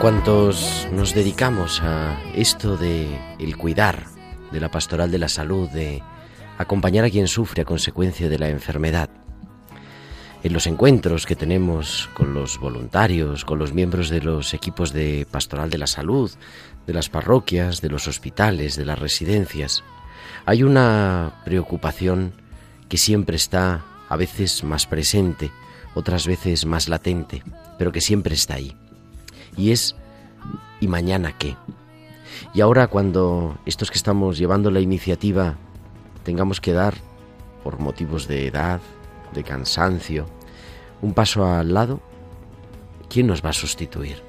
Cuantos nos dedicamos a esto de el cuidar, de la pastoral de la salud, de acompañar a quien sufre a consecuencia de la enfermedad, en los encuentros que tenemos con los voluntarios, con los miembros de los equipos de pastoral de la salud, de las parroquias, de los hospitales, de las residencias, hay una preocupación que siempre está a veces más presente, otras veces más latente, pero que siempre está ahí y es ¿y mañana qué? Y ahora cuando estos que estamos llevando la iniciativa tengamos que dar, por motivos de edad, de cansancio, un paso al lado, ¿quién nos va a sustituir?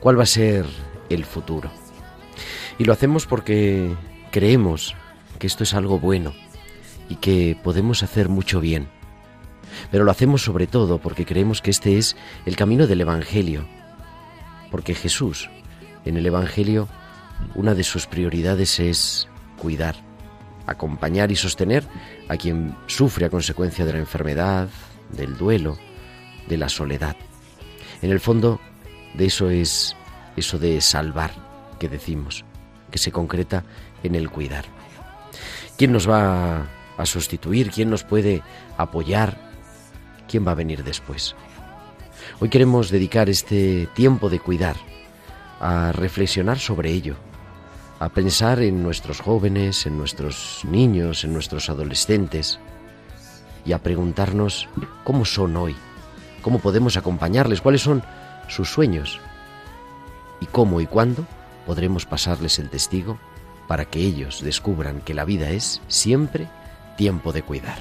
¿Cuál va a ser el futuro? Y lo hacemos porque creemos que esto es algo bueno y que podemos hacer mucho bien. Pero lo hacemos sobre todo porque creemos que este es el camino del Evangelio, porque Jesús, en el Evangelio, una de sus prioridades es cuidar, acompañar y sostener a quien sufre a consecuencia de la enfermedad, del duelo, de la soledad. En el fondo, de eso es eso de salvar que decimos, que se concreta en el cuidar. ¿Quién nos va a sustituir? ¿Quién nos puede apoyar? ¿Quién va a venir después? Hoy queremos dedicar este tiempo de cuidar a reflexionar sobre ello, a pensar en nuestros jóvenes, en nuestros niños, en nuestros adolescentes y a preguntarnos cómo son hoy, cómo podemos acompañarles, cuáles son sus sueños y cómo y cuándo podremos pasarles el testigo para que ellos descubran que la vida es siempre tiempo de cuidar.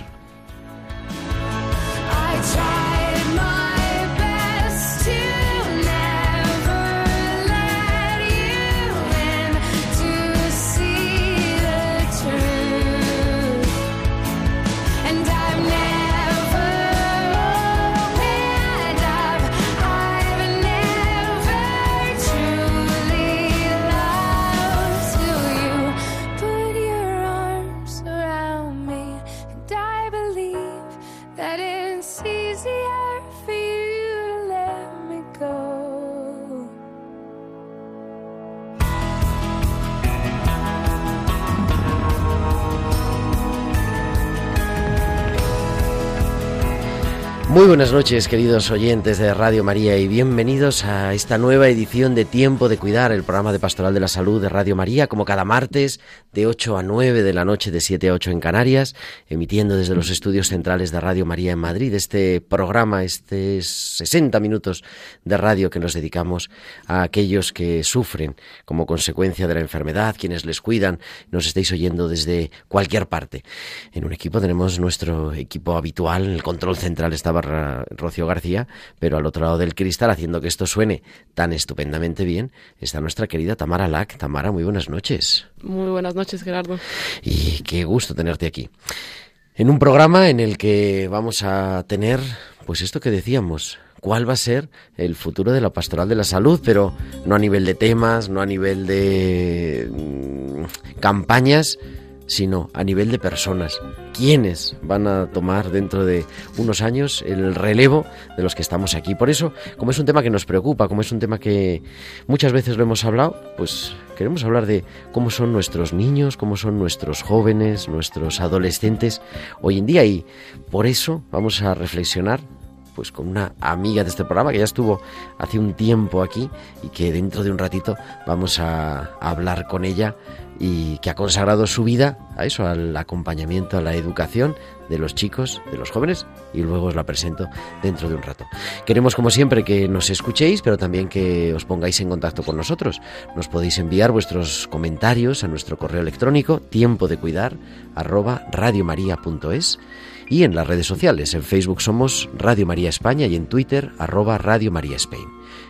Muy buenas noches, queridos oyentes de Radio María, y bienvenidos a esta nueva edición de Tiempo de Cuidar, el programa de Pastoral de la Salud de Radio María, como cada martes, de 8 a 9 de la noche, de 7 a 8 en Canarias, emitiendo desde los estudios centrales de Radio María en Madrid. Este programa, este 60 minutos de radio que nos dedicamos a aquellos que sufren como consecuencia de la enfermedad, quienes les cuidan, nos estáis oyendo desde cualquier parte. En un equipo tenemos nuestro equipo habitual, el control central estaba Rocío García, pero al otro lado del cristal, haciendo que esto suene tan estupendamente bien, está nuestra querida Tamara Lack. Tamara, muy buenas noches. Muy buenas noches, Gerardo. Y qué gusto tenerte aquí. En un programa en el que vamos a tener, pues esto que decíamos, cuál va a ser el futuro de la pastoral de la salud, pero no a nivel de temas, no a nivel de mm, campañas, sino a nivel de personas. ¿Quiénes van a tomar dentro de unos años el relevo de los que estamos aquí? Por eso, como es un tema que nos preocupa, como es un tema que muchas veces lo hemos hablado, pues queremos hablar de cómo son nuestros niños, cómo son nuestros jóvenes, nuestros adolescentes hoy en día y por eso vamos a reflexionar pues con una amiga de este programa que ya estuvo hace un tiempo aquí y que dentro de un ratito vamos a, hablar con ella y que ha consagrado su vida a eso, al acompañamiento, a la educación de los chicos, de los jóvenes, y luego os la presento dentro de un rato. Queremos, como siempre, que nos escuchéis, pero también que os pongáis en contacto con nosotros. Nos podéis enviar vuestros comentarios a nuestro correo electrónico tiempo de cuidar arroba y en las redes sociales. En Facebook somos Radio María España y en Twitter arroba Radio María Spain.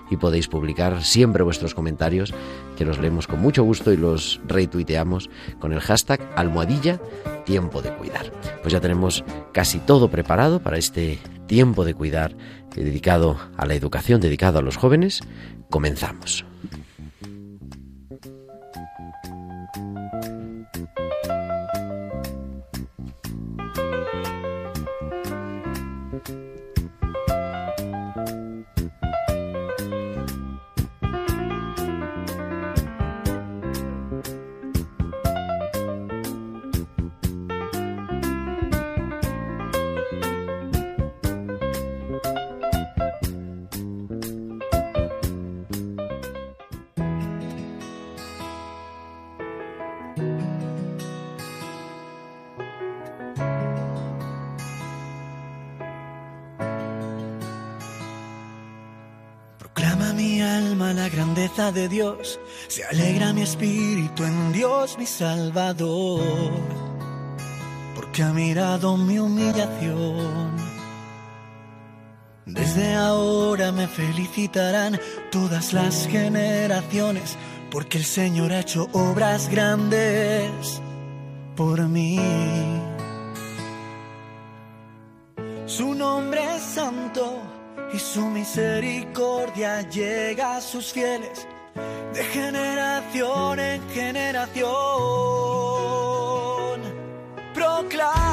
Y podéis publicar siempre vuestros comentarios, que los leemos con mucho gusto y los retuiteamos con el hashtag almohadilla tiempo de cuidar. Pues ya tenemos casi todo preparado para este tiempo de cuidar eh, dedicado a la educación, dedicado a los jóvenes. Comenzamos. Mi Salvador, porque ha mirado mi humillación. Desde ahora me felicitarán todas las generaciones, porque el Señor ha hecho obras grandes por mí. Su nombre es santo y su misericordia llega a sus fieles de generación en generación. Proclama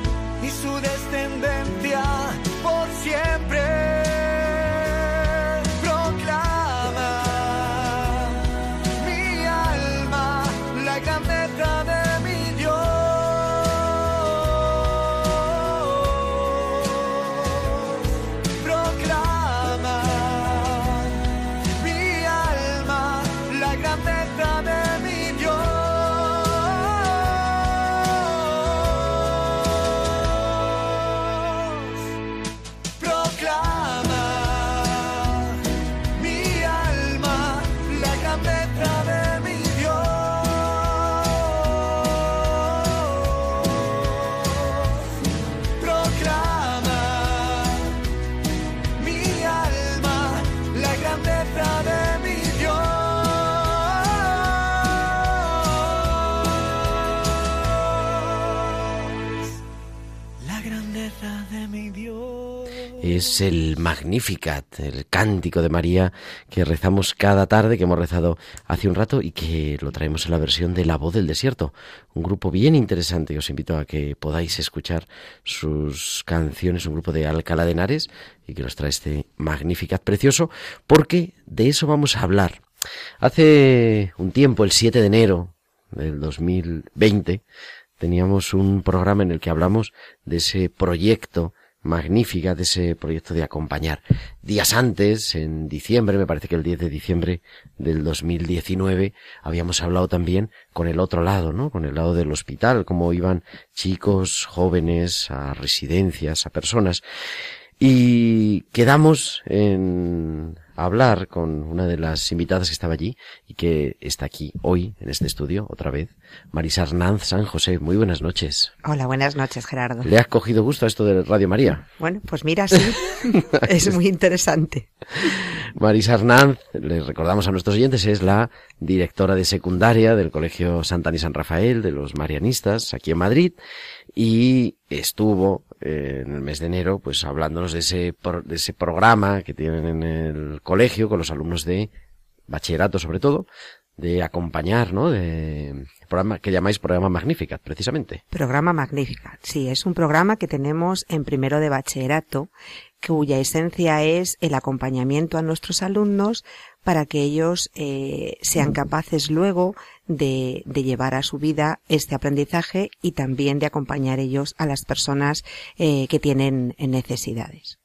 y su descendencia por siempre. Es el Magnificat, el cántico de María que rezamos cada tarde, que hemos rezado hace un rato y que lo traemos en la versión de La Voz del Desierto, un grupo bien interesante. Os invito a que podáis escuchar sus canciones, un grupo de Alcalá de Henares y que nos trae este Magnificat precioso, porque de eso vamos a hablar. Hace un tiempo, el 7 de enero del 2020, teníamos un programa en el que hablamos de ese proyecto magnífica de ese proyecto de acompañar. Días antes, en diciembre, me parece que el 10 de diciembre del 2019, habíamos hablado también con el otro lado, ¿no? Con el lado del hospital, cómo iban chicos, jóvenes, a residencias, a personas. Y quedamos en hablar con una de las invitadas que estaba allí y que está aquí hoy en este estudio otra vez, Marisa Hernández San José. Muy buenas noches. Hola, buenas noches, Gerardo. ¿Le has cogido gusto a esto de Radio María? Bueno, pues mira, sí, es muy interesante. Marisa Hernández, le recordamos a nuestros oyentes, es la directora de secundaria del Colegio Santana y San Rafael de los Marianistas aquí en Madrid y estuvo eh, en el mes de enero pues hablándonos de ese, de ese programa que tienen en el colegio con los alumnos de bachillerato sobre todo de acompañar, ¿no? De programa que llamáis programa Magnificat, precisamente. Programa Magnificat, sí, es un programa que tenemos en primero de bachillerato, cuya esencia es el acompañamiento a nuestros alumnos para que ellos eh, sean capaces luego de, de, llevar a su vida este aprendizaje y también de acompañar ellos a las personas eh, que tienen necesidades.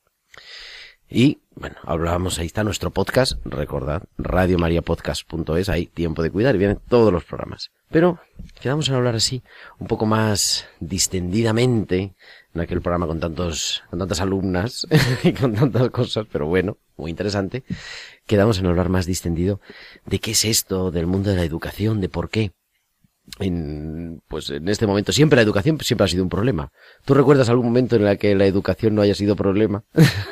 Y bueno, hablábamos, ahí está nuestro podcast, recordad, radiomariapodcast.es, hay tiempo de cuidar y vienen todos los programas. Pero quedamos en hablar así, un poco más distendidamente, en aquel programa con tantos, con tantas alumnas y con tantas cosas, pero bueno, muy interesante. Quedamos en hablar más distendido de qué es esto, del mundo de la educación, de por qué en, pues en este momento siempre la educación siempre ha sido un problema. ¿Tú recuerdas algún momento en el que la educación no haya sido problema?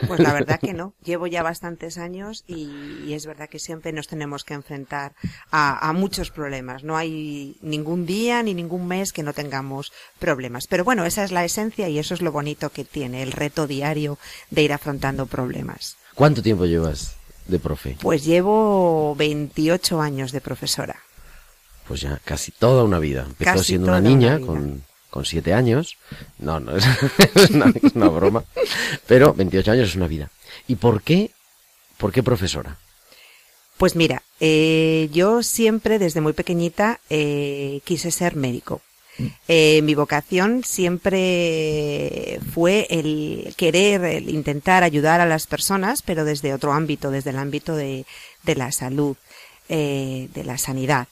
Pues la verdad que no. Llevo ya bastantes años y, y es verdad que siempre nos tenemos que enfrentar a, a, muchos problemas. No hay ningún día ni ningún mes que no tengamos problemas. Pero bueno, esa es la esencia y eso es lo bonito que tiene el reto diario de ir afrontando problemas. ¿Cuánto tiempo llevas de profe? Pues llevo 28 años de profesora pues ya casi toda una vida. Empezó siendo una niña una con, con siete años. No, no, es, es, una, es, una, broma. Pero 28 años es una vida. ¿Y por qué, por qué profesora? Pues mira, eh, yo siempre desde muy pequeñita eh, quise ser médico. Eh, mi vocación siempre fue el querer, el intentar ayudar a las personas, pero desde otro ámbito, desde el ámbito de, de la salud, eh, de la sanidad.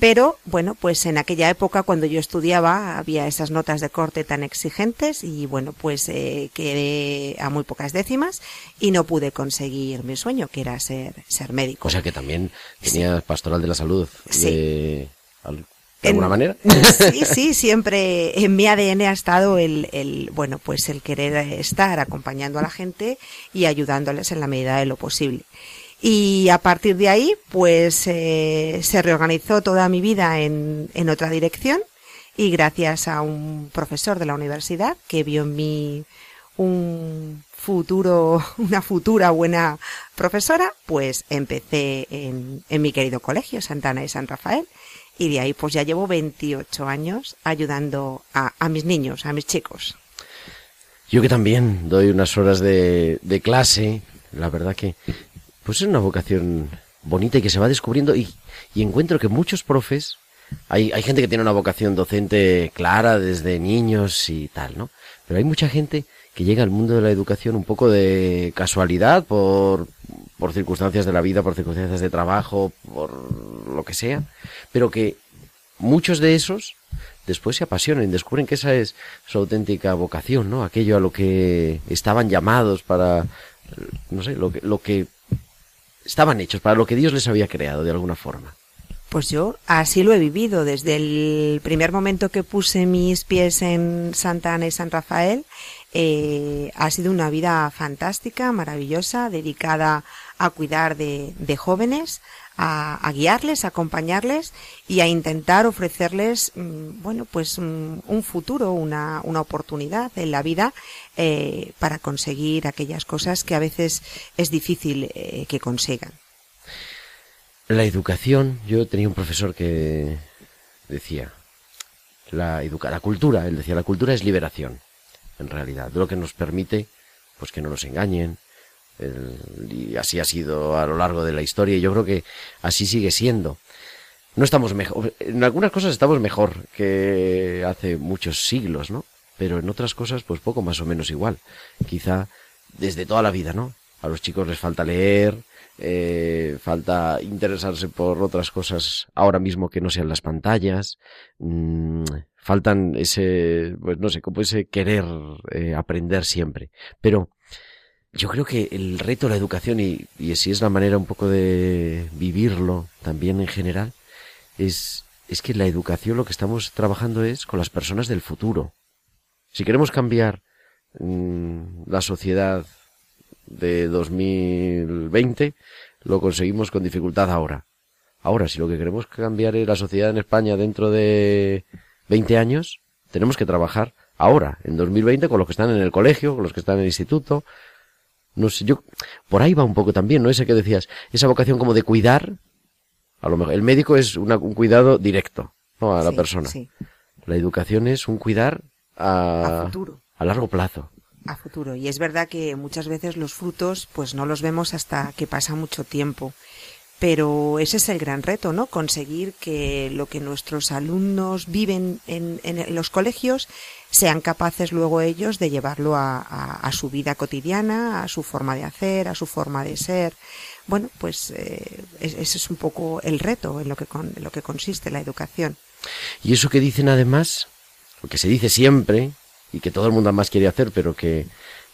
Pero bueno, pues en aquella época cuando yo estudiaba había esas notas de corte tan exigentes y bueno, pues eh, quedé a muy pocas décimas y no pude conseguir mi sueño, que era ser, ser médico. O sea que también tenías sí. pastoral de la salud. Sí. De... ¿De alguna en, manera? Sí, sí, siempre en mi ADN ha estado el, el, bueno, pues el querer estar acompañando a la gente y ayudándoles en la medida de lo posible. Y a partir de ahí, pues eh, se reorganizó toda mi vida en, en, otra dirección y gracias a un profesor de la universidad que vio en mí un futuro, una futura buena profesora, pues empecé en, en mi querido colegio, Santana y San Rafael. Y de ahí pues ya llevo 28 años ayudando a, a mis niños, a mis chicos. Yo que también doy unas horas de, de clase, la verdad que pues es una vocación bonita y que se va descubriendo y, y encuentro que muchos profes, hay, hay gente que tiene una vocación docente clara desde niños y tal, ¿no? Pero hay mucha gente que llega al mundo de la educación un poco de casualidad, por, por circunstancias de la vida, por circunstancias de trabajo, por lo que sea, pero que muchos de esos después se apasionan y descubren que esa es su auténtica vocación, ¿no? Aquello a lo que estaban llamados para, no sé, lo que, lo que estaban hechos para lo que Dios les había creado de alguna forma. Pues yo así lo he vivido desde el primer momento que puse mis pies en Santa Ana y San Rafael. Eh, ha sido una vida fantástica, maravillosa, dedicada a cuidar de, jóvenes, a, a, guiarles, a acompañarles y a intentar ofrecerles, mmm, bueno, pues un, un futuro, una, una, oportunidad en la vida eh, para conseguir aquellas cosas que a veces es difícil eh, que consigan. La educación, yo tenía un profesor que decía, la, educa la cultura, él decía, la cultura es liberación, en realidad, lo que nos permite, pues que no nos engañen, y así ha sido a lo largo de la historia, y yo creo que así sigue siendo. No estamos mejor, en algunas cosas estamos mejor que hace muchos siglos, ¿no? pero en otras cosas pues poco más o menos igual. Quizá desde toda la vida, ¿no? A los chicos les falta leer, eh, falta interesarse por otras cosas ahora mismo que no sean las pantallas, mm, faltan ese, pues no sé, como ese querer eh, aprender siempre. Pero yo creo que el reto de la educación, y, y así es la manera un poco de vivirlo también en general, es, es que la educación lo que estamos trabajando es con las personas del futuro. Si queremos cambiar mm, la sociedad de 2020, lo conseguimos con dificultad ahora. Ahora, si lo que queremos cambiar es la sociedad en España dentro de 20 años, tenemos que trabajar ahora, en 2020, con los que están en el colegio, con los que están en el instituto. No sé, yo, por ahí va un poco también, ¿no? Ese que decías, esa vocación como de cuidar, a lo mejor, el médico es un cuidado directo, ¿no? A la persona. La educación es un cuidar a, futuro. a largo plazo a futuro. Y es verdad que muchas veces los frutos pues no los vemos hasta que pasa mucho tiempo. Pero ese es el gran reto, ¿no? Conseguir que lo que nuestros alumnos viven en, los colegios sean capaces luego ellos de llevarlo a, a, su vida cotidiana, a su forma de hacer, a su forma de ser. Bueno, pues eh, ese es un poco el reto en lo que, con, en lo que consiste la educación. Y eso que dicen además, lo que se dice siempre, y que todo el mundo más quiere hacer, pero que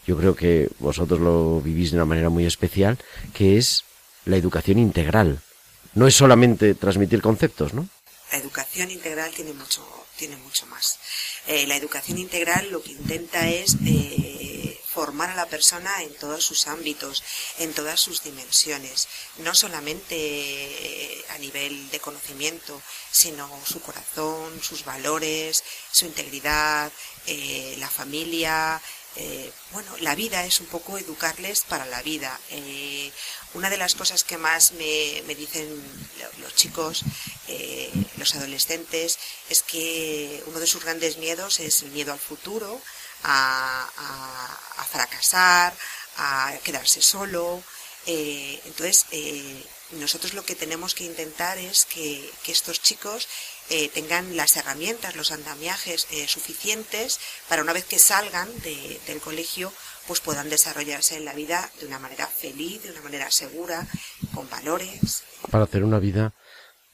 yo creo que vosotros lo vivís de una manera muy especial, que es la educación integral. No es solamente transmitir conceptos, ¿no? La educación integral tiene mucho, tiene mucho más. Eh, la educación integral lo que intenta es eh, formar a la persona en todos sus ámbitos, en todas sus dimensiones, no solamente eh, a nivel de conocimiento, sino su corazón, sus valores, su integridad, la familia, eh, bueno, la vida es un poco educarles para la vida. Eh, una de las cosas que más me, dicen los chicos, eh, los adolescentes, es que uno de sus grandes miedos es el miedo al futuro, a, fracasar, a quedarse solo. entonces, nosotros lo que tenemos que intentar es que estos chicos eh, tengan las herramientas, los andamiajes eh, suficientes para una vez que salgan del colegio, pues puedan desarrollarse en la vida de una manera feliz, de una manera segura, con valores. Para hacer una vida,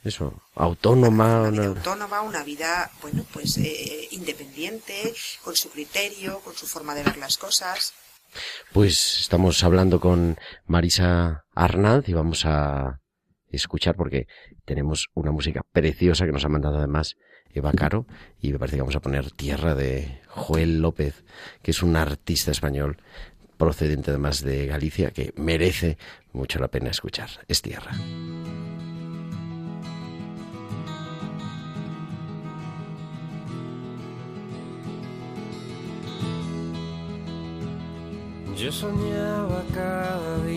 eso, autónoma. Una vida autónoma, una vida, bueno, pues eh, independiente, con su criterio, con su forma de ver las cosas. Pues estamos hablando con Marisa Arnaz y vamos a escuchar porque tenemos una música preciosa que nos ha mandado además Eva Caro y me parece que vamos a poner Tierra de Joel López, que es un artista español procedente además de Galicia que merece mucho la pena escuchar. Es Tierra. Yo soñaba cada día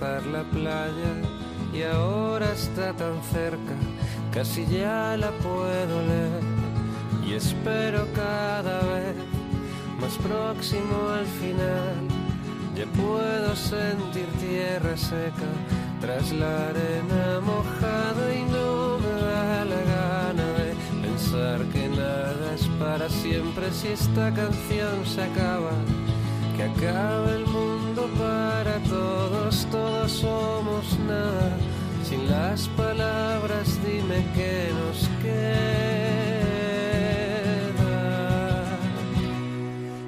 la playa y ahora está tan cerca, casi ya la puedo leer y espero cada vez más próximo al final. Ya puedo sentir tierra seca tras la arena mojada y no me da la gana de pensar que nada es para siempre si esta canción se acaba que acabe el mundo para todos, todos somos nada. Sin las palabras dime que nos queda.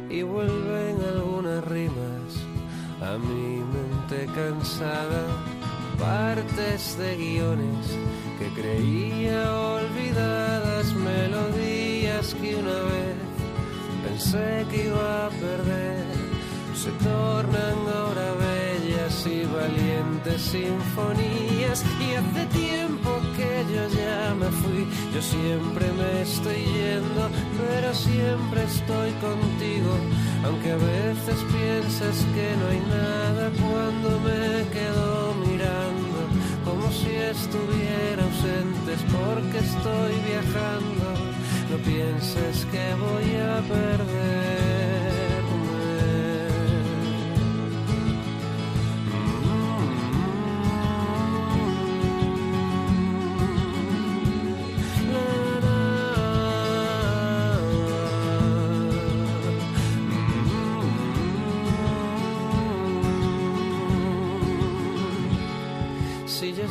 Y vuelven algunas rimas a mi mente cansada, partes de guiones que creía olvidadas, melodías que una vez pensé que iba a perder se tornan ahora bellas y valientes sinfonías. Y hace tiempo que yo ya me fui, yo siempre me estoy yendo, pero siempre estoy contigo. Aunque a veces piensas que no hay nada cuando me quedo mirando, como si estuviera ausente, porque estoy viajando. No pienses que voy a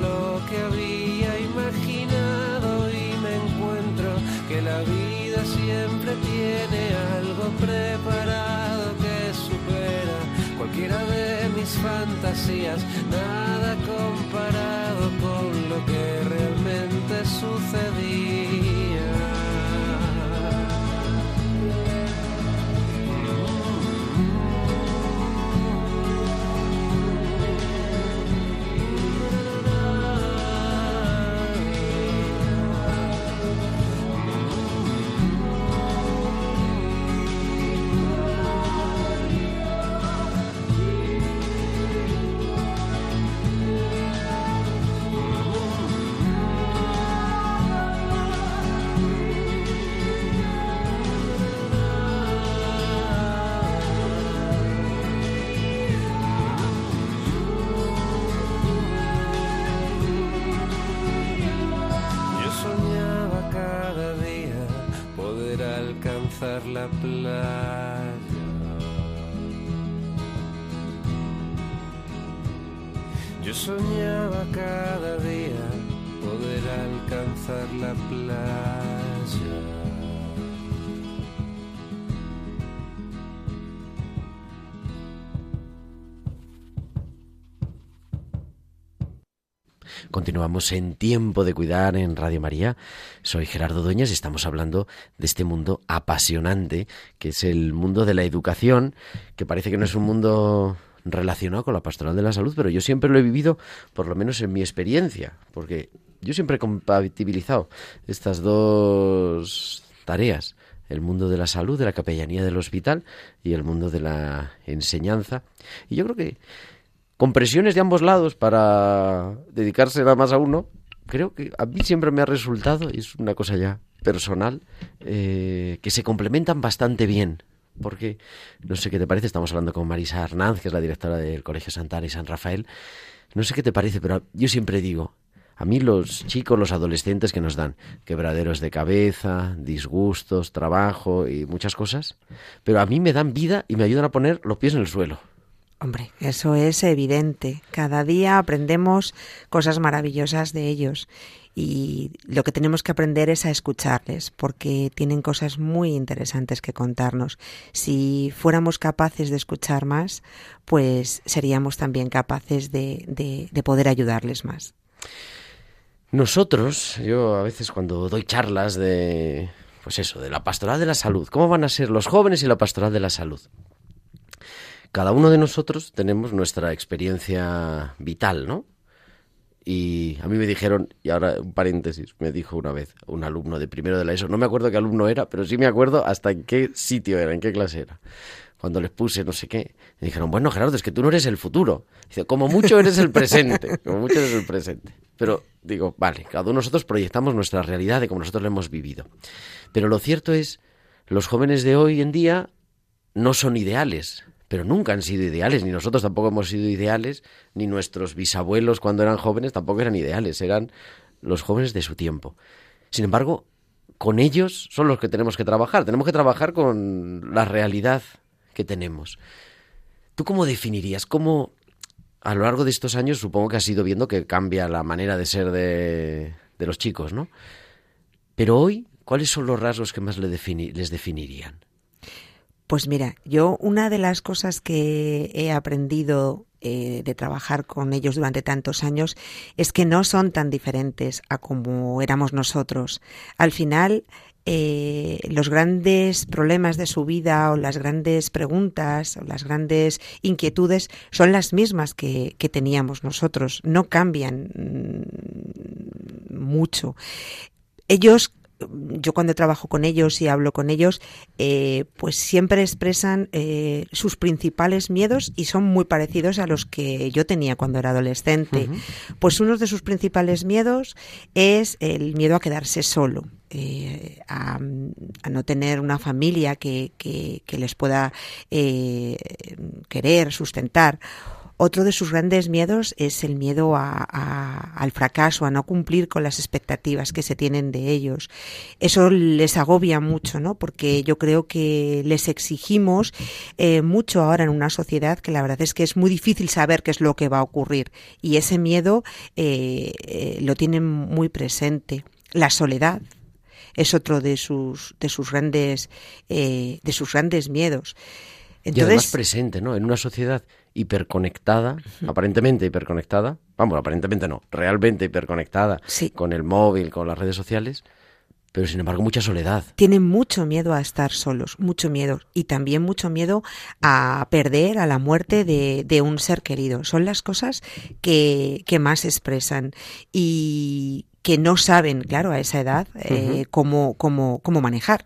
lo fantasías, nada comparado con lo que realmente sucedía. Continuamos en Tiempo de Cuidar en Radio María. Soy Gerardo Dueñas y estamos hablando de este mundo apasionante que es el mundo de la educación, que parece que no es un mundo relacionado con la pastoral de la salud, pero yo siempre lo he vivido, por lo menos en mi experiencia, porque yo siempre he compatibilizado estas dos tareas, el mundo de la salud, de la capellanía del hospital y el mundo de la enseñanza. Y yo creo que con presiones de ambos lados para dedicarse nada más a uno, creo que a mí siempre me ha resultado, y es una cosa ya personal, eh, que se complementan bastante bien. Porque, no sé qué te parece, estamos hablando con Marisa Hernández, que es la directora del Colegio Santana y San Rafael. No sé qué te parece, pero yo siempre digo, a mí los chicos, los adolescentes que nos dan quebraderos de cabeza, disgustos, trabajo y muchas cosas, pero a mí me dan vida y me ayudan a poner los pies en el suelo. Hombre, eso es evidente. Cada día aprendemos cosas maravillosas de ellos y lo que tenemos que aprender es a escucharles porque tienen cosas muy interesantes que contarnos. Si fuéramos capaces de escuchar más, pues seríamos también capaces de, de, de poder ayudarles más. Nosotros, yo a veces cuando doy charlas de, pues eso, de la pastoral de la salud, ¿cómo van a ser los jóvenes y la pastoral de la salud? Cada uno de nosotros tenemos nuestra experiencia vital, ¿no? Y a mí me dijeron, y ahora un paréntesis, me dijo una vez un alumno de primero de la ESO, no me acuerdo qué alumno era, pero sí me acuerdo hasta en qué sitio era, en qué clase era. Cuando les puse no sé qué, me dijeron, bueno, Gerardo, es que tú no eres el futuro. Dice, como mucho eres el presente, como mucho eres el presente. Pero digo, vale, cada uno de nosotros proyectamos nuestra realidad de como nosotros la hemos vivido. Pero lo cierto es, los jóvenes de hoy en día no son ideales, pero nunca han sido ideales, ni nosotros tampoco hemos sido ideales, ni nuestros bisabuelos cuando eran jóvenes tampoco eran ideales, eran los jóvenes de su tiempo. Sin embargo, con ellos son los que tenemos que trabajar, tenemos que trabajar con la realidad que tenemos. ¿Tú cómo definirías, cómo a lo largo de estos años supongo que has ido viendo que cambia la manera de ser de, de los chicos, ¿no? Pero hoy, ¿cuáles son los rasgos que más les definirían? Pues mira, yo una de las cosas que he aprendido eh, de trabajar con ellos durante tantos años es que no son tan diferentes a como éramos nosotros. Al final, eh, los grandes problemas de su vida o las grandes preguntas o las grandes inquietudes son las mismas que, que teníamos nosotros, no cambian mm, mucho. Ellos yo cuando trabajo con ellos y hablo con ellos, eh, pues siempre expresan eh, sus principales miedos y son muy parecidos a los que yo tenía cuando era adolescente. Uh -huh. Pues uno de sus principales miedos es el miedo a quedarse solo eh, a, no tener una familia que, que, les pueda querer, sustentar otro de sus grandes miedos es el miedo al fracaso, a no cumplir con las expectativas que se tienen de ellos. Eso les agobia mucho, ¿no? Porque yo creo que les exigimos eh, mucho ahora en una sociedad que la verdad es que es muy difícil saber qué es lo que va a ocurrir. Y ese miedo eh, eh, lo tienen muy presente. La soledad es otro de sus, de sus grandes, de sus grandes miedos. Entonces, y además presente, ¿no? En una sociedad hiperconectada, aparentemente hiperconectada, vamos, aparentemente no, realmente hiperconectada con el móvil, con las redes sociales, pero sin embargo mucha soledad. Tienen mucho miedo a estar solos, mucho miedo, y también mucho miedo a perder, a la muerte de, un ser querido. Son las cosas que, que más expresan y que no saben, claro, a esa edad eh, cómo, cómo, cómo manejar.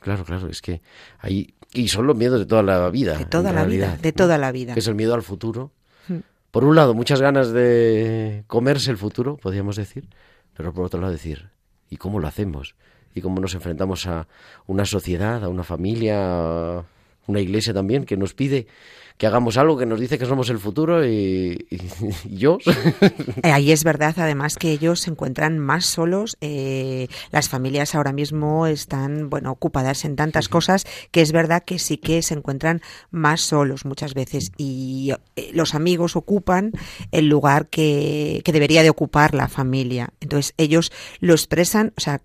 Claro, claro, es que hay y son los miedos de toda la vida. De toda la vida, de toda la vida. Que es el miedo al futuro. Hmm. Por un lado, muchas ganas de comerse el futuro, podríamos decir, pero por otro lado decir, ¿y cómo lo hacemos? ¿Y cómo nos enfrentamos a una sociedad, a una familia, a una iglesia también que nos pide que hagamos algo que nos dice que somos el futuro y, yo. Eh, ahí es verdad, además, que ellos se encuentran más solos. Eh, las familias ahora mismo están, bueno, ocupadas en tantas cosas que es verdad que sí que se encuentran más solos muchas veces y eh, los amigos ocupan el lugar que, que debería de ocupar la familia. Entonces ellos lo expresan, o sea,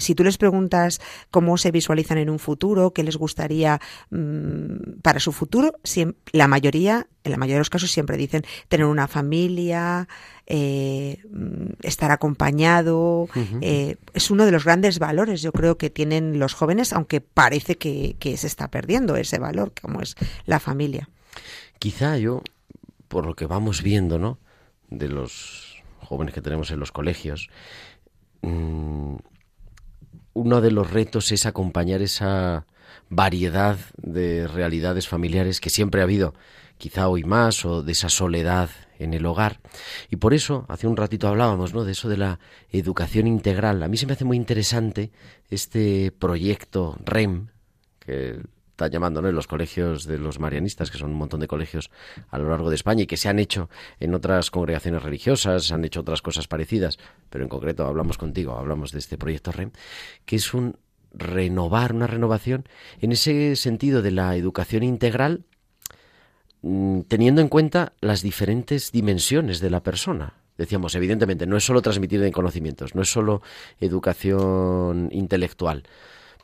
si tú les preguntas cómo se visualizan en un futuro, qué les gustaría mm, para su futuro, siempre la mayoría, en la mayoría de los casos siempre dicen tener una familia, eh, estar acompañado, eh, es uno de los grandes valores yo creo que tienen los jóvenes, aunque parece que, se está perdiendo ese valor, como es la familia. Quizá yo, por lo que vamos viendo, ¿no? De los jóvenes que tenemos en los colegios, mm, uno de los retos es acompañar esa variedad de realidades familiares que siempre ha habido, quizá hoy más, o de esa soledad en el hogar. Y por eso, hace un ratito hablábamos, ¿no? De eso de la educación integral. A mí se me hace muy interesante este proyecto REM, que está llamando los colegios de los marianistas, que son un montón de colegios a lo largo de España y que se han hecho en otras congregaciones religiosas, han hecho otras cosas parecidas, pero en concreto hablamos contigo, hablamos de este proyecto REM, que es un renovar, una renovación en ese sentido de la educación integral, mm, teniendo en cuenta las diferentes dimensiones de la persona. Decíamos, evidentemente, no es solo transmitir conocimientos, no es solo educación intelectual,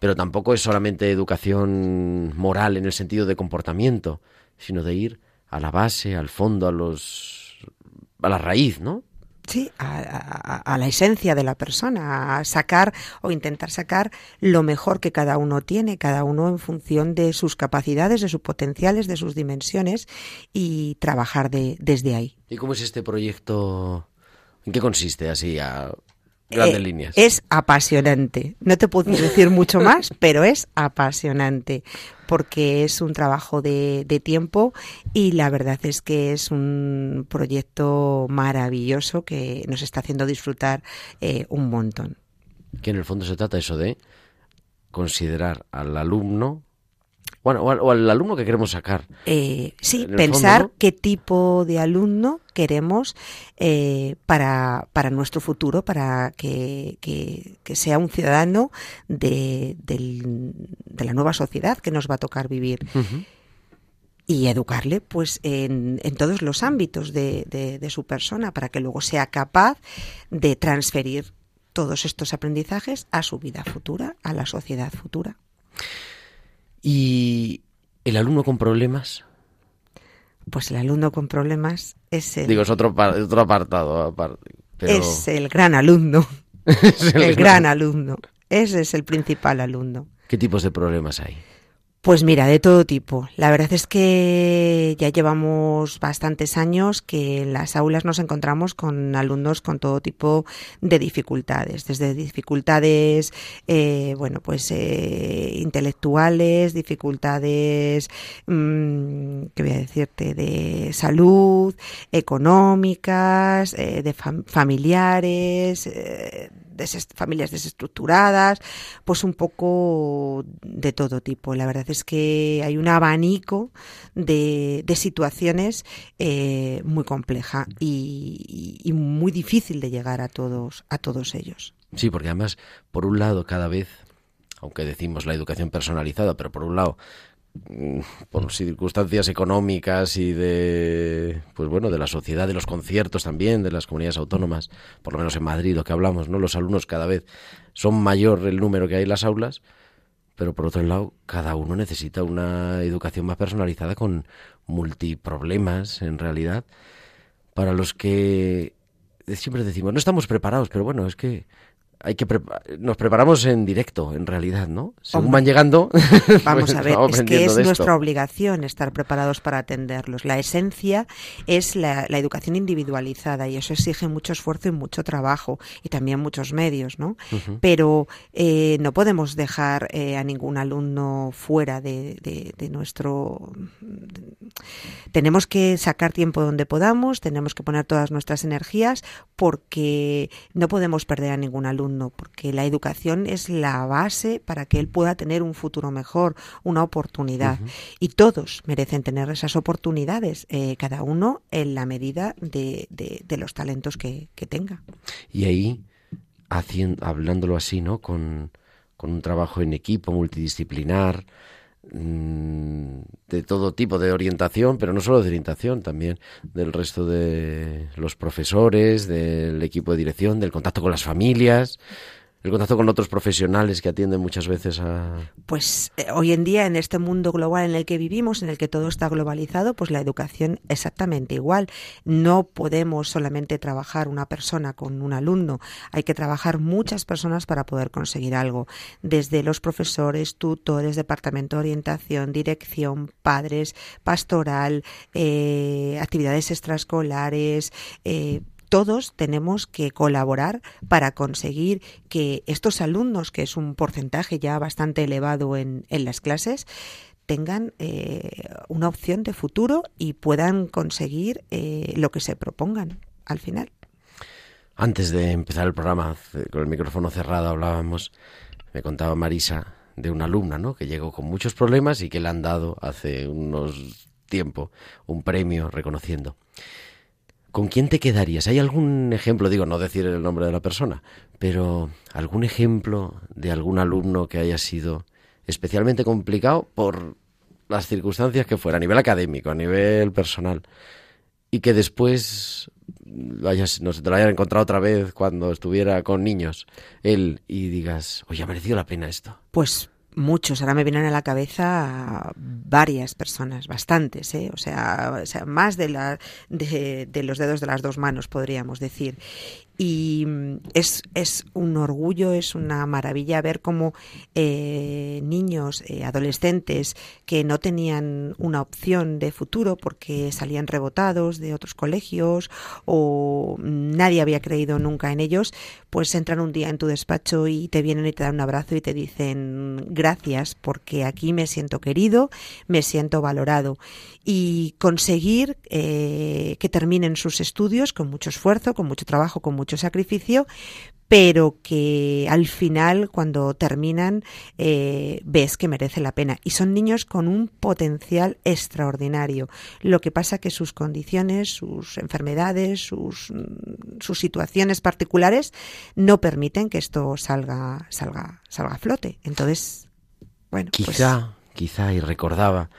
pero tampoco es solamente educación moral en el sentido de comportamiento, sino de ir a la base, al fondo, a los a la raíz, ¿no? Sí, a, la esencia de la persona, a sacar o intentar sacar lo mejor que cada uno tiene, cada uno en función de sus capacidades, de sus potenciales, de sus dimensiones y trabajar de, desde ahí. ¿Y cómo es este proyecto? ¿En qué consiste así grandes eh, líneas? Es apasionante. No te puedo decir mucho más, pero es apasionante porque es un trabajo de, tiempo y la verdad es que es un proyecto maravilloso que nos está haciendo disfrutar eh, un montón. Que en el fondo se trata eso de considerar al alumno bueno, o al, alumno que queremos sacar. Eh, sí, pensar qué tipo de alumno queremos eh, para, para, nuestro futuro, para que, que, sea un ciudadano de, de, la nueva sociedad que nos va a tocar vivir. Y educarle pues en, en todos los ámbitos de, de su persona para que luego sea capaz de transferir todos estos aprendizajes a su vida futura, a la sociedad futura. ¿Y el alumno con problemas? Pues el alumno con problemas es el... Digo, es otro, otro apartado. Es el gran alumno. el, gran alumno. Ese es el principal alumno. ¿Qué tipos de problemas hay? Pues mira, de todo tipo. La verdad es que ya llevamos bastantes años que en las aulas nos encontramos con alumnos con todo tipo de dificultades, desde dificultades, eh, bueno, pues eh, intelectuales, dificultades, mmm, ¿qué voy a decirte?, de salud, económicas, eh, de familiares, familias desestructuradas, pues un poco de todo tipo. La verdad es que hay un abanico de, situaciones eh, muy compleja y, y, muy difícil de llegar a todos, a todos ellos. Sí, porque además, por un lado, cada vez, aunque decimos la educación personalizada, pero por un lado, por circunstancias económicas y de pues bueno de la sociedad de los conciertos también de las comunidades autónomas por lo menos en Madrid lo que hablamos no los alumnos cada vez son mayor el número que hay en las aulas pero por otro lado cada uno necesita una educación más personalizada con multiproblemas en realidad para los que siempre decimos no estamos preparados pero bueno es que hay que nos preparamos en directo, en realidad, ¿no? Según van llegando. Vamos a ver, es que es nuestra obligación estar preparados para atenderlos. La esencia es la, educación individualizada y eso exige mucho esfuerzo y mucho trabajo y también muchos medios, ¿no? Pero eh, no podemos dejar eh, a ningún alumno fuera de, de nuestro. Tenemos que sacar tiempo donde podamos, tenemos que poner todas nuestras energías porque no podemos perder a ningún alumno porque la educación es la base para que él pueda tener un futuro mejor, una oportunidad. Y todos merecen tener esas oportunidades, eh, cada uno en la medida de, los talentos que, tenga. Y ahí, haciendo, hablándolo así, ¿no? Con, con un trabajo en equipo multidisciplinar, de todo tipo de orientación, pero no solo de orientación, también del resto de los profesores, del equipo de dirección, del contacto con las familias, el contacto con otros profesionales que atienden muchas veces a... Pues eh, hoy en día, en este mundo global en el que vivimos, en el que todo está globalizado, pues la educación exactamente igual. No podemos solamente trabajar una persona con un alumno, hay que trabajar muchas personas para poder conseguir algo. Desde los profesores, tutores, departamento de orientación, dirección, padres, pastoral, eh, actividades extraescolares, eh, todos tenemos que colaborar para conseguir que estos alumnos, que es un porcentaje ya bastante elevado en, las clases, tengan eh, una opción de futuro y puedan conseguir eh, lo que se propongan al final. Antes de empezar el programa, con el micrófono cerrado hablábamos, me contaba Marisa de una alumna, ¿no? Que llegó con muchos problemas y que le han dado hace unos tiempo un premio reconociendo. ¿Con quién te quedarías? ¿Hay algún ejemplo, digo, no decir el nombre de la persona, pero algún ejemplo de algún alumno que haya sido especialmente complicado por las circunstancias que fuera, a nivel académico, a nivel personal, y que después vayas, no se te lo hayan encontrado otra vez cuando estuviera con niños, él, y digas, oye, ha merecido la pena esto? Pues muchos, ahora me vienen a la cabeza varias personas, bastantes, ¿eh? o, sea, o sea, más de, la, de, de, los dedos de las dos manos, podríamos decir y mm, es, es, un orgullo, es una maravilla ver cómo eh, niños, eh, adolescentes que no tenían una opción de futuro porque salían rebotados de otros colegios o nadie había creído nunca en ellos, pues entran un día en tu despacho y te vienen y te dan un abrazo y te dicen gracias porque aquí me siento querido, me siento valorado y conseguir eh, que terminen sus estudios con mucho esfuerzo, con mucho trabajo, con mucho sacrificio, pero que al final cuando terminan eh, ves que merece la pena. Y son niños con un potencial extraordinario. Lo que pasa que sus condiciones, sus enfermedades, sus, sus situaciones particulares no permiten que esto salga, salga, salga a flote. Entonces, bueno. Pues quizá, quizá, y recordaba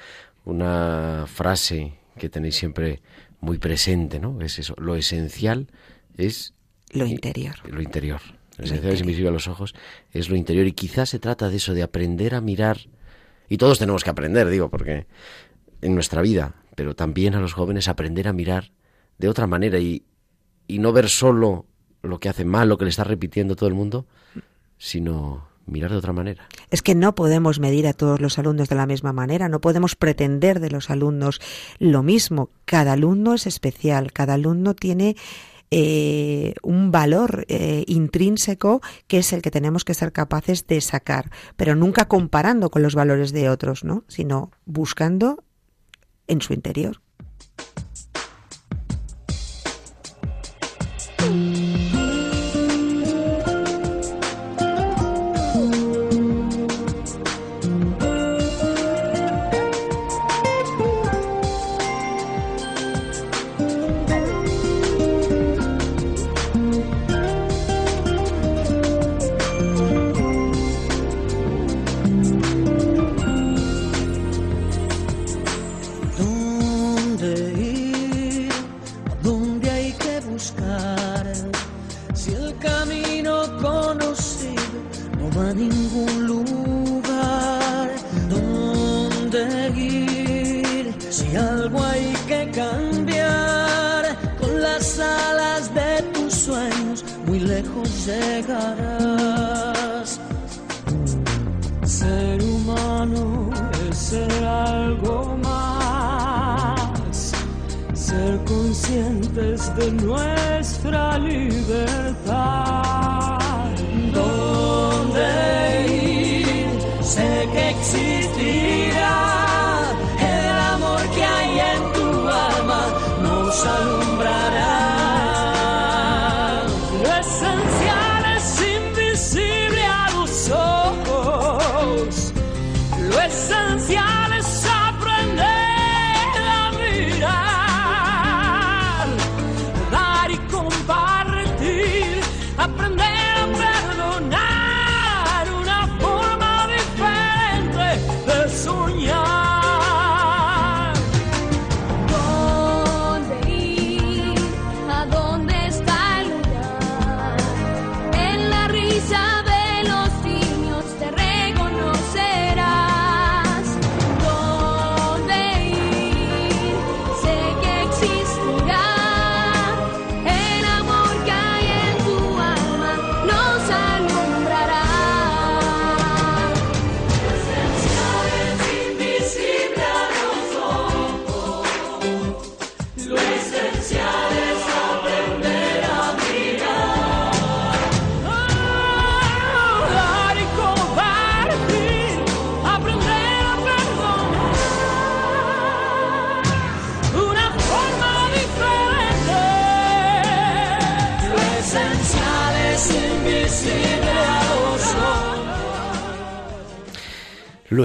una frase que tenéis siempre muy presente, ¿no? Es eso, lo esencial es lo interior. Lo interior. Esencial es invisible a los ojos, es lo interior y quizás se trata de eso, de aprender a mirar y todos tenemos que aprender, digo, porque en nuestra vida, pero también a los jóvenes aprender a mirar de otra manera y, y no ver solo lo que hace mal, lo que le está repitiendo todo el mundo, sino mirar de otra manera. Es que no podemos medir a todos los alumnos de la misma manera, no podemos pretender de los alumnos lo mismo. Cada alumno es especial, cada alumno tiene eh, un valor eh, intrínseco que es el que tenemos que ser capaces de sacar, pero nunca comparando con los valores de otros, ¿no? sino buscando en su interior.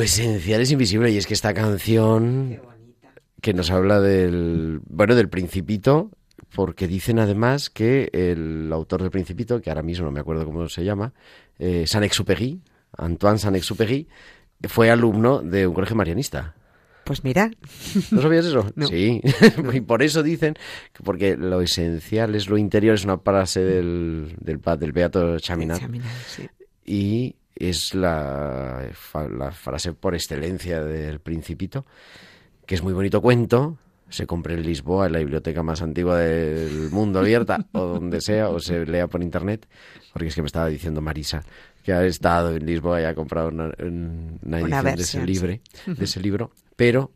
Esencial es invisible y es que esta canción que nos habla del bueno del Principito porque dicen además que el autor del Principito que ahora mismo no me acuerdo cómo se llama eh, Saint-Exupéry Antoine Saint-Exupéry fue alumno de un colegio marianista Pues mira, ¿No sabías eso? No. Sí, y por eso dicen, que porque lo esencial es lo interior, es una frase del, del, del Beato Chaminade, examinar, sí. y es la, la frase por excelencia del Principito, que es muy bonito cuento, se compre en Lisboa, en la biblioteca más antigua del mundo abierta, o donde sea, o se lea por internet, porque es que me estaba diciendo Marisa que ha estado en Lisboa y ha comprado una, un- una edición Una de, ese libre, de ese libro, pero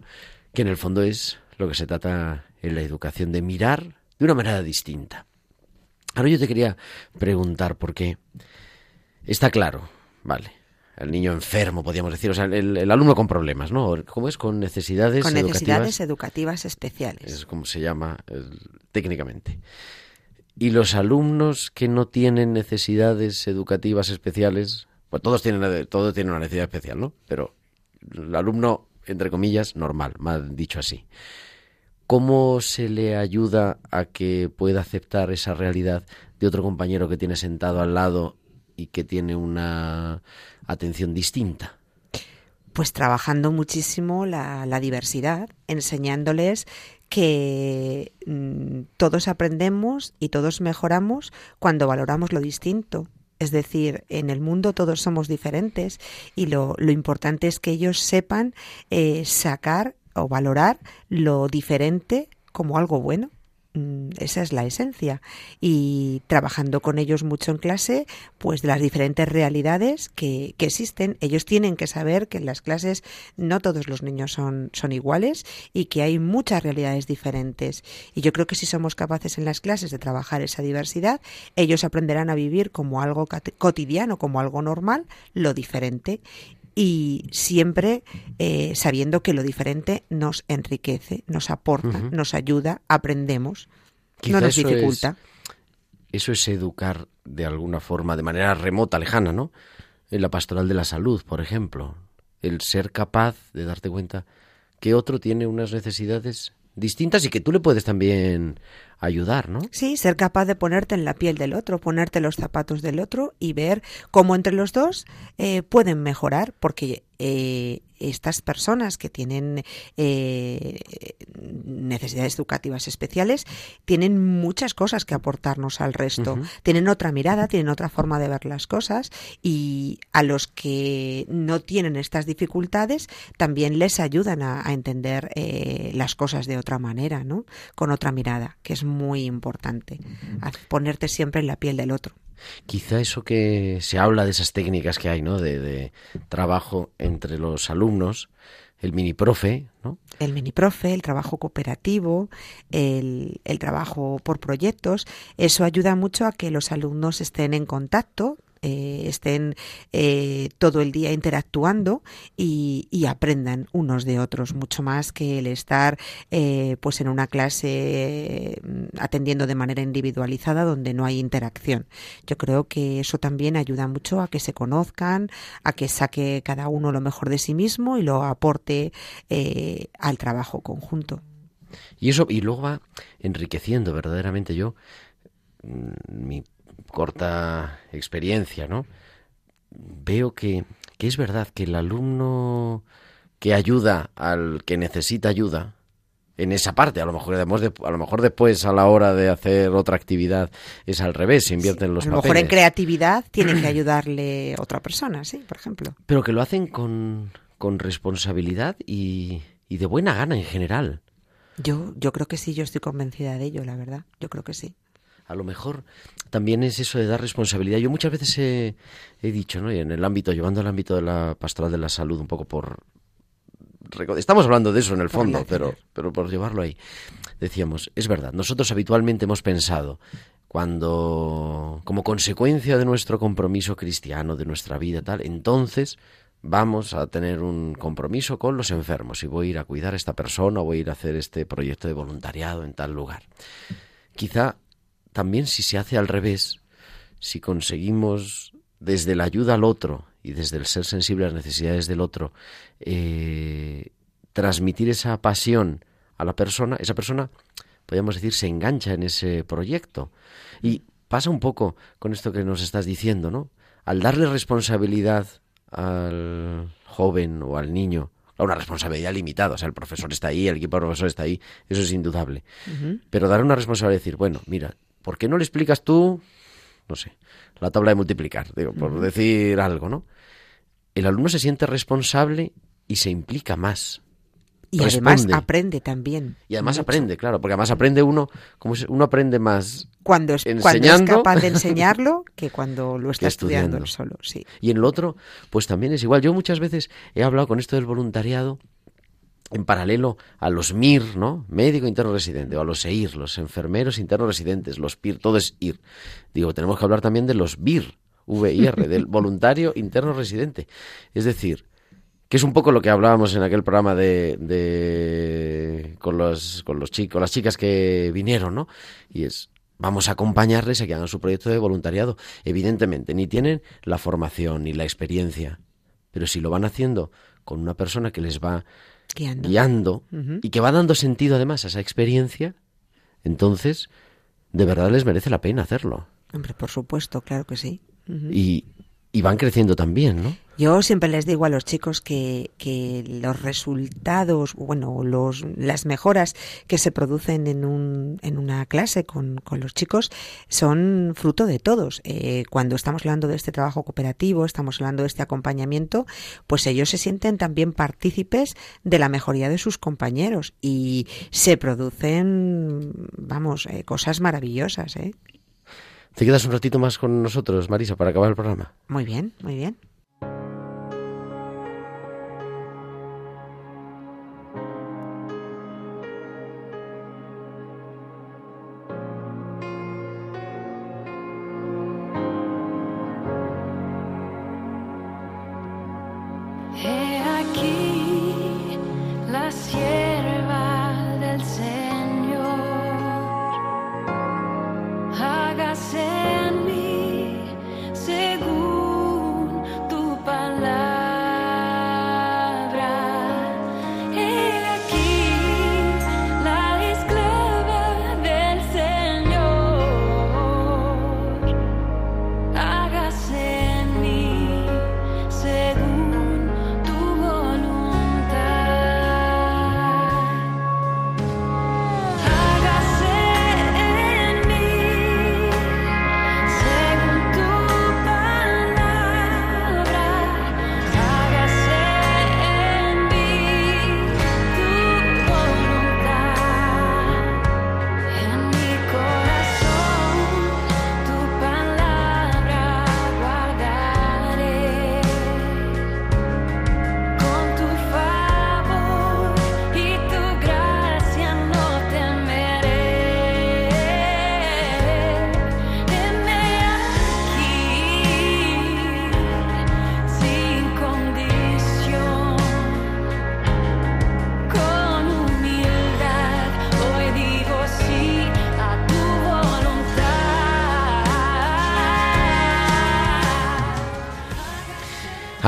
que en el fondo es lo que se trata en la educación, de mirar de una manera distinta. Ahora yo te quería preguntar, porque está claro, vale, el niño enfermo, podríamos decir, o sea, el, el alumno con problemas, ¿no? ¿Cómo es? Con necesidades Con educativas. necesidades educativas especiales. Es como se llama el- técnicamente. Y los alumnos que no tienen necesidades educativas especiales, pues todos tienen, todos tienen una necesidad especial, ¿no? Pero el alumno, entre comillas, normal, mal dicho así. ¿Cómo se le ayuda a que pueda aceptar esa realidad de otro compañero que tiene sentado al lado y que tiene una atención distinta? Pues trabajando muchísimo la, diversidad, enseñándoles que mm, todos aprendemos y todos mejoramos cuando valoramos lo distinto. Es decir, en el mundo todos somos diferentes y lo, lo importante es que ellos sepan eh, sacar o valorar lo diferente como algo bueno. Mm, Esa es la esencia. Y trabajando con ellos mucho en clase, pues de las diferentes realidades que, que existen. Ellos tienen que saber que en las clases no todos los niños son, son iguales y que hay muchas realidades diferentes. Y yo creo que si somos capaces en las clases de trabajar esa diversidad, ellos aprenderán a vivir como algo cotidiano, como algo normal, lo diferente y siempre eh, sabiendo que lo diferente nos enriquece, nos aporta, nos ayuda, aprendemos, Quizá no nos eso es- dificulta. Eso es educar de alguna forma, de manera remota, lejana, ¿no? En la pastoral de la salud, por ejemplo. El ser capaz de darte cuenta que otro tiene unas necesidades distintas y que tú le puedes también ayudar, ¿no? Sí, ser capaz de ponerte en la piel del otro, ponerte los zapatos del otro y ver cómo entre los dos eh, pueden mejorar, porque eh, estas personas que tienen eh, necesidades educativas especiales tienen muchas cosas que aportarnos al resto. Tienen otra mirada, tienen otra forma de ver las cosas y a los que no tienen estas dificultades también les ayudan a, a entender eh, las cosas de otra manera, ¿no? Con otra mirada, que es muy importante. Ponerte siempre en la piel del otro. Quizá eso que se habla de esas técnicas que hay, ¿no? De, trabajo entre los alumnos, el mini profe, ¿no? el mini profe, el trabajo cooperativo, el trabajo por proyectos, eso ayuda mucho a que los alumnos estén en contacto, eh, estén eh, todo el día interactuando y, aprendan unos de otros mucho más que el estar eh, pues en una clase eh, atendiendo de manera individualizada donde no hay interacción. Yo creo que eso también ayuda mucho a que se conozcan, a que saque cada uno lo mejor de sí mismo y lo aporte al trabajo conjunto. Y eso, y luego va enriqueciendo verdaderamente yo, mm, mi corta experiencia, ¿no? Veo que, que es verdad que el alumno que ayuda al que necesita ayuda, en esa parte, a lo mejor a lo mejor después a la hora de hacer otra actividad es al revés, se invierten los a lo mejor papeles. en creatividad tiene que ayudarle otra persona, sí, por ejemplo. pero que lo hacen con, con responsabilidad y, y de buena gana en general. Yo, yo creo que sí, yo estoy convencida de ello, la verdad. Yo creo que sí. A lo mejor también es eso de dar responsabilidad. Yo muchas veces he, he dicho, ¿no? Y en el ámbito, llevando al ámbito de la pastoral de la salud, un poco por... Estamos hablando de eso en el fondo, pero, pero por llevarlo ahí. Decíamos, es verdad, nosotros habitualmente hemos pensado, cuando, como consecuencia de nuestro compromiso cristiano, de nuestra vida, tal, entonces vamos a tener un compromiso con los enfermos y voy a ir a cuidar a esta persona o voy a ir a hacer este proyecto de voluntariado en tal lugar. Quizá también si se hace al revés, si conseguimos desde la ayuda al otro y desde el ser sensible a las necesidades del otro, eh, transmitir esa pasión a la persona, esa persona, podríamos decir, se engancha en ese proyecto. Y pasa un poco con esto que nos estás diciendo, ¿no? Al darle responsabilidad al joven o al niño, una responsabilidad limitada, o sea, el profesor está ahí, el equipo de profesor está ahí, eso es indudable. Pero dar una responsabilidad, decir, bueno, mira, ¿por qué no le explicas tú, no sé, la tabla de multiplicar, digo, por decir algo, ¿no? El alumno se siente responsable y se implica más. Y además aprende también. Y además mucho. aprende, claro, porque además aprende uno, como uno aprende más Cuando es, cuando es capaz de enseñarlo que cuando lo está estudiando estudiando. solo, sí. Y en lo otro, pues también es igual. Yo muchas veces he hablado con esto del voluntariado en paralelo a los MIR, ¿no? Médico interno residente, o a los EIR, los enfermeros internos residentes, los PIR, todo es IR. Digo, tenemos que hablar también de los VIR, V-I-R, del voluntario interno residente. Es decir, que es un poco lo que hablábamos en aquel programa de, de con los con los chicos, las chicas que vinieron, ¿no? Y es vamos a acompañarles a que hagan su proyecto de voluntariado. Evidentemente, ni tienen la formación ni la experiencia, pero si lo van haciendo con una persona que les va Guiando. guiando y que va dando sentido además a esa experiencia, entonces de verdad les merece la pena hacerlo. Hombre, por supuesto, claro que sí. Y, y van creciendo también, ¿no? Yo siempre les digo a los chicos que, que los resultados, bueno, los, las mejoras que se producen en, un, en una clase con, con los chicos son fruto de todos. Eh, cuando estamos hablando de este trabajo cooperativo, estamos hablando de este acompañamiento, pues ellos se sienten también partícipes de la mejoría de sus compañeros y se producen, vamos, eh, cosas maravillosas, ¿eh? ¿Te quedas un ratito más con nosotros, Marisa, para acabar el programa? Muy bien, muy bien.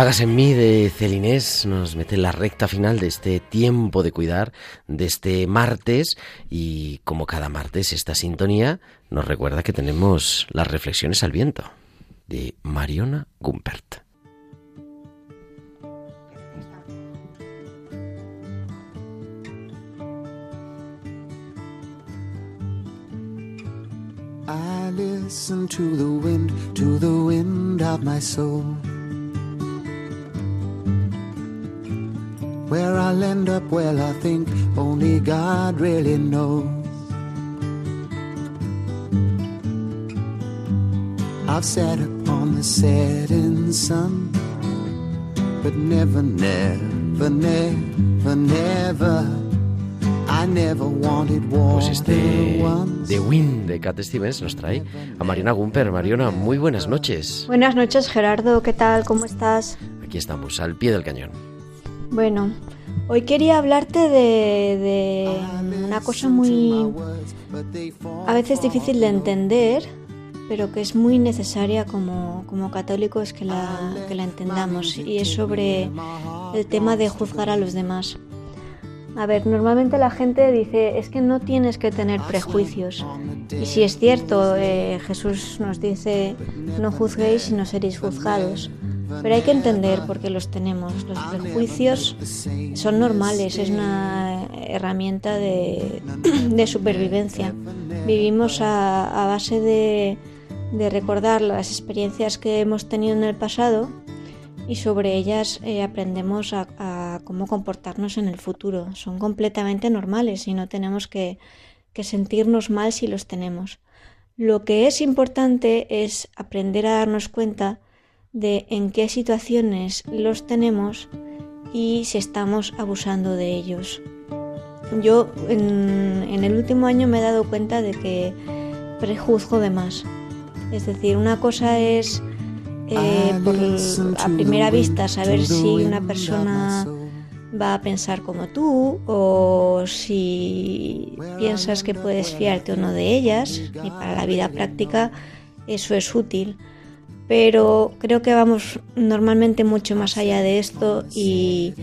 Hágase en mí de Celinés nos mete en la recta final de este tiempo de cuidar, de este martes y como cada martes esta sintonía nos recuerda que tenemos las reflexiones al viento de Mariona Gumpert. I listen to the wind, to the wind of my soul. Where I'll end up, well, I think only God really knows. I've sat upon the setting sun, but never, never, never, never. I never wanted war Pues este The Wind de Cat Stevens nos trae a Mariona Gumper. Mariona, muy buenas noches. Buenas noches, Gerardo. ¿Qué tal? ¿Cómo estás? Aquí estamos, al pie del cañón. Bueno, hoy quería hablarte de, una cosa muy a veces difícil de entender, pero que es muy necesaria como, como católicos que la, que la entendamos, y es sobre el tema de juzgar a los demás. A ver, normalmente la gente dice, es que no tienes que tener prejuicios. Y si es cierto, eh, Jesús nos dice, no juzguéis y no seréis juzgados. Pero hay que entender por qué los tenemos. Los prejuicios son normales, es una herramienta de, de supervivencia. Vivimos a, base de, de recordar las experiencias que hemos tenido en el pasado y sobre ellas eh, aprendemos a, a, cómo comportarnos en el futuro. Son completamente normales y no tenemos que, que, sentirnos mal si los tenemos. Lo que es importante es aprender a darnos cuenta de en qué situaciones los tenemos y si estamos abusando de ellos. Yo en, en el último año me he dado cuenta de que prejuzgo de más. Es decir, una cosa es eh, por, a primera vista saber si una persona va a pensar como tú o si piensas que puedes fiarte o no de ellas y para la vida práctica eso es útil pero creo que vamos normalmente mucho más allá de esto y,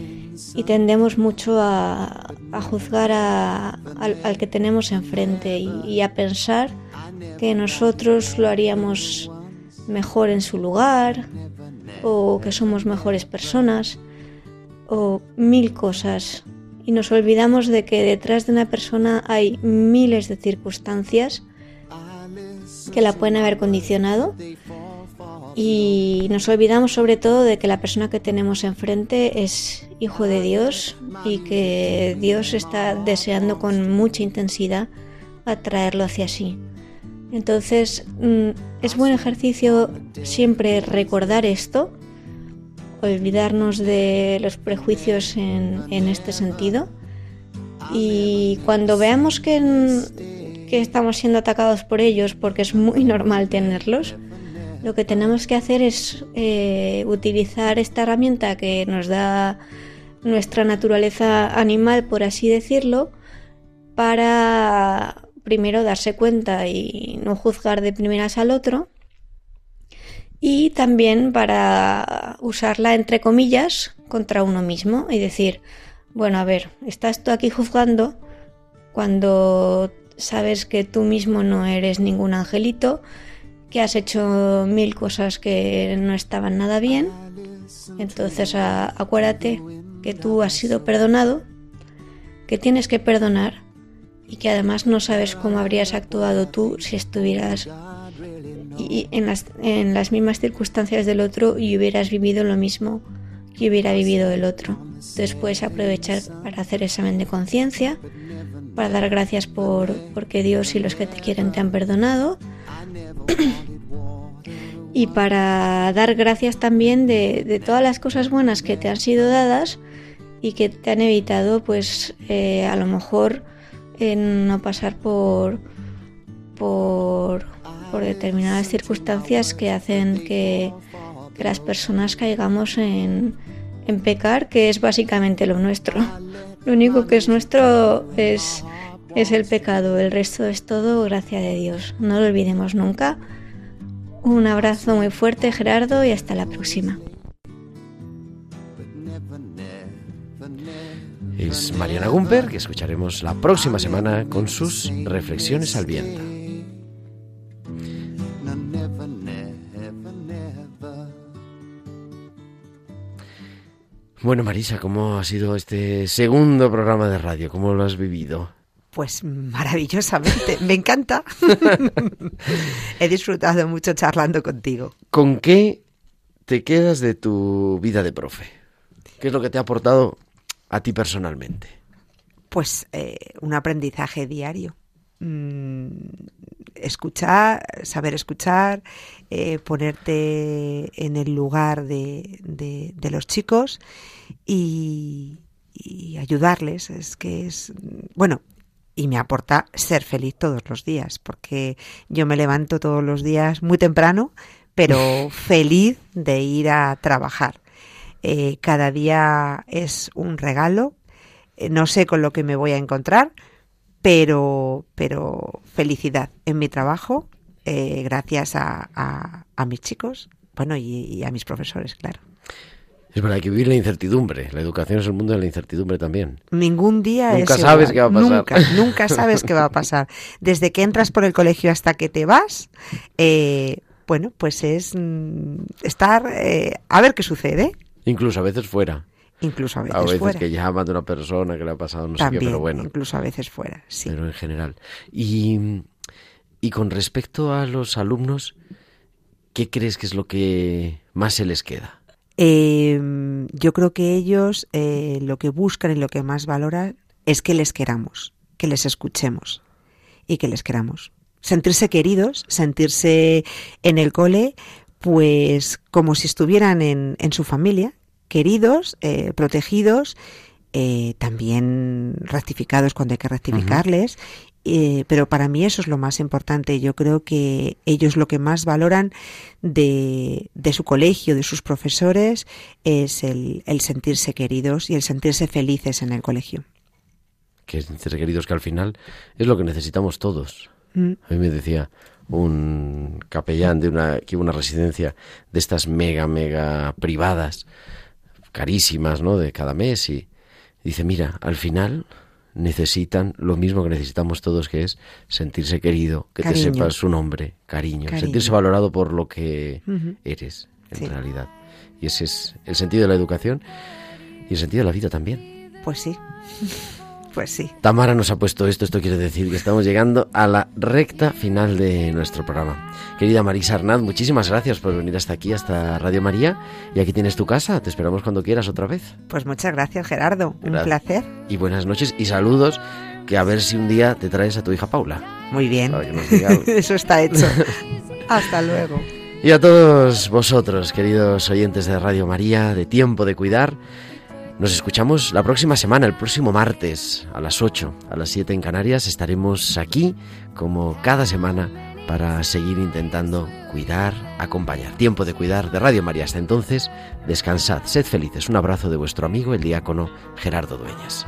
tendemos mucho a, juzgar a, al, que tenemos enfrente y a pensar que nosotros lo haríamos mejor en su lugar o que somos mejores personas o mil cosas. Y nos olvidamos de que detrás de una persona hay miles de circunstancias que la pueden haber condicionado y nos olvidamos sobre todo de que la persona que tenemos enfrente es hijo de Dios y que Dios está deseando con mucha intensidad atraerlo hacia sí. Entonces mm, es buen ejercicio siempre recordar esto, olvidarnos de los prejuicios en, en este sentido y cuando veamos que, que, estamos siendo atacados por ellos, porque es muy normal tenerlos, lo que tenemos que hacer es eh, utilizar esta herramienta que nos da nuestra naturaleza animal, por así decirlo, para primero darse cuenta y no juzgar de primeras al otro. Y también para usarla entre comillas contra uno mismo y decir, bueno, a ver, estás tú aquí juzgando cuando sabes que tú mismo no eres ningún angelito, que has hecho mil cosas que no estaban nada bien. Entonces acuérdate que tú has sido perdonado, que tienes que perdonar y que además no sabes cómo habrías actuado tú si estuvieras y en, las, en las mismas circunstancias del otro y hubieras vivido lo mismo que hubiera vivido el otro. Después aprovechar para hacer examen de conciencia, para dar gracias por porque Dios y los que te quieren te han perdonado y para dar gracias también de, todas las cosas buenas que te han sido dadas y que te han evitado pues eh, a lo mejor en no pasar por, por, por determinadas circunstancias que hacen que, que las personas caigamos en, en pecar, que es básicamente lo nuestro. Lo único que es nuestro es, es el pecado, el resto es todo gracia de Dios. No lo olvidemos nunca. Un abrazo muy fuerte Gerardo y hasta la próxima. Es Mariana Gumper, que escucharemos la próxima semana con sus reflexiones al viento. Bueno, Marisa, ¿cómo ha sido este segundo programa de radio? ¿Cómo lo has vivido? Pues maravillosamente, me encanta. He disfrutado mucho charlando contigo. ¿Con qué te quedas de tu vida de profe? ¿Qué es lo que te ha aportado a ti personalmente? Pues eh, un aprendizaje diario. Mm, escuchar, saber escuchar, eh, ponerte en el lugar de, de- de los chicos y, y ayudarles. Es que es, bueno, y me aporta ser feliz todos los días, porque yo me levanto todos los días muy temprano, pero feliz de ir a trabajar. Eh, cada día es un regalo. Eh, no sé con lo que me voy a encontrar, pero, pero felicidad en mi trabajo, eh, gracias a, a- a mis chicos, bueno, y, y a mis profesores, claro. Es verdad, hay que vivir la incertidumbre. La educación es el mundo de la incertidumbre también. Ningún día Nunca es sabes qué va a pasar. Nunca, nunca sabes qué va a pasar. Desde que entras por el colegio hasta que te vas, eh, bueno, pues es mm, estar eh, a ver qué sucede, Incluso a veces fuera. incluso a veces, a veces fuera. que llaman de una persona que le ha pasado no sé qué, pero bueno. incluso a veces fuera, sí. Pero en general. Y, y con respecto a los alumnos, ¿qué crees que es lo que más se les queda? Eh, yo creo que ellos eh, lo que buscan y lo que más valoran es que les queramos, que les escuchemos y que les queramos. Sentirse queridos, sentirse en el cole, pues como si estuvieran en, en su familia, queridos, eh, protegidos, eh, también rectificados cuando hay que rectificarles. Eh, pero para mí eso es lo más importante. Yo creo que ellos lo que más valoran de, de su colegio, de sus profesores, es el, el sentirse queridos y el sentirse felices en el colegio. Que ser queridos que al final es lo que necesitamos todos. Mm. A mí me decía un capellán de una, que una residencia de estas mega, mega privadas, carísimas, ¿no? De cada mes y dice, mira, al final necesitan lo mismo que necesitamos todos, que es sentirse querido, que Cariño. te sepas su nombre, cariño, Cariño. sentirse valorado por lo que eres en Sí. realidad. Y ese es el sentido de la educación y el sentido de la vida también. Pues sí, pues sí. Tamara nos ha puesto esto, esto quiere decir que estamos llegando a la recta final de nuestro programa. Querida Marisa Arnaz, muchísimas gracias por venir hasta aquí, hasta Radio María. Y aquí tienes tu casa, te esperamos cuando quieras otra vez. Pues muchas gracias, Gerardo. Un Gracias. placer. Y buenas noches y saludos, que a ver si un día te traes a tu hija Paula. Muy bien. Eso está hecho. Hasta luego. Y a todos vosotros, queridos oyentes de Radio María, de Tiempo de Cuidar, nos escuchamos la próxima semana, el próximo martes, a las 8, a las 7 en Canarias. Estaremos aquí, como cada semana, para seguir intentando cuidar, acompañar. Tiempo de Cuidar de Radio María. Hasta entonces, descansad, sed felices. Un abrazo de vuestro amigo, el diácono Gerardo Dueñas.